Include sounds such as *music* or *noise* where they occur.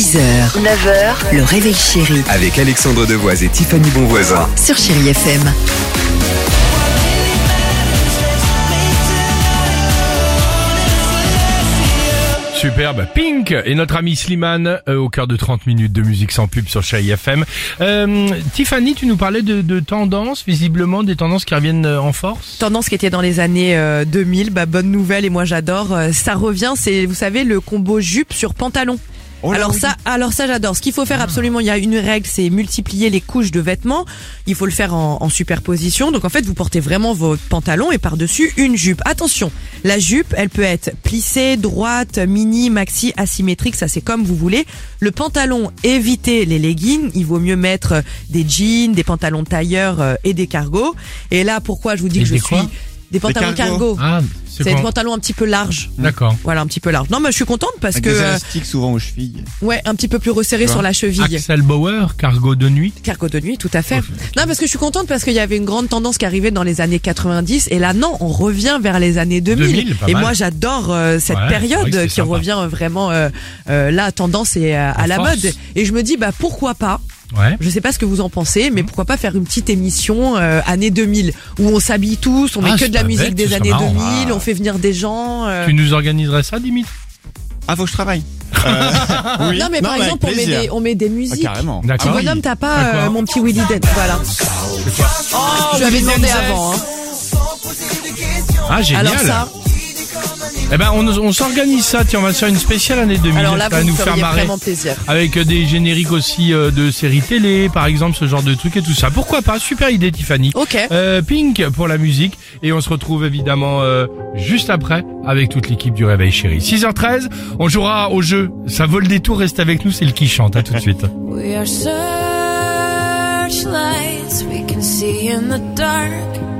6h, 9h, le réveil chéri Avec Alexandre Devoise et Tiffany Bonvoisin. sur Chérie FM. Superbe. Pink et notre ami Slimane euh, au cœur de 30 minutes de musique sans pub sur Chai FM. Euh, Tiffany, tu nous parlais de, de tendances, visiblement des tendances qui reviennent euh, en force? Tendance qui était dans les années euh, 2000, bah, bonne nouvelle et moi j'adore. Euh, ça revient, c'est vous savez le combo jupe sur pantalon. Alors ça, alors ça j'adore. Ce qu'il faut faire absolument, il y a une règle, c'est multiplier les couches de vêtements. Il faut le faire en, en superposition. Donc en fait, vous portez vraiment votre pantalon et par-dessus une jupe. Attention, la jupe, elle peut être plissée, droite, mini, maxi, asymétrique, ça c'est comme vous voulez. Le pantalon, évitez les leggings. Il vaut mieux mettre des jeans, des pantalons de tailleur euh, et des cargos. Et là, pourquoi je vous dis Et que je suis des pantalons cargo. Ah, c'est C'est des pantalons un petit peu larges. D'accord. Voilà, un petit peu large. Non, mais je suis contente parce Avec que des euh, élastiques souvent aux chevilles. ouais, un petit peu plus resserré sur la cheville. Axel Bauer, cargo de nuit. Cargo de nuit, tout à fait. Non, parce que je suis contente parce qu'il y avait une grande tendance qui arrivait dans les années 90 et là non, on revient vers les années 2000. 2000, pas et moi j'adore euh, cette Ouais, c'est vrai période qui sympa. revient vraiment euh, euh, là tendance et euh, à En la mode et je me dis bah pourquoi pas Ouais. je sais pas ce que vous en pensez, mais pourquoi pas faire une petite émission euh, années 2000 où on s'habille tous, on Ah, met que c'est de la musique bête, des années serait marrant. 2000, on fait venir des gens. euh, Tu nous organiserais ça, Dimitri? Ah, faut que je travaille. *laughs* Euh, oui. Non mais par exemple on met, des, on met des Ah, musiques. carrément. Ah oui. bonhomme, t'as pas euh, mon petit Willy Dent, voilà. je lui avais demandé avant. Hein. Ah, génial. Alors ça, Eh ben, on, on s'organise ça. Tiens, on va se faire une spéciale année 2000. alors là ça va nous faire marrer. vraiment plaisir. Avec euh, des génériques aussi euh, de séries télé, par exemple, ce genre de trucs et tout ça. Pourquoi pas? Super idée, Tiffany. Ok. Euh, Pink pour la musique et on se retrouve évidemment euh, juste après avec toute l'équipe du Réveil Chéri. 6h13, on jouera au jeu. Ça vole des tours, reste avec nous, c'est le qui chante. À tout de suite. We are searchlights we can see in the dark.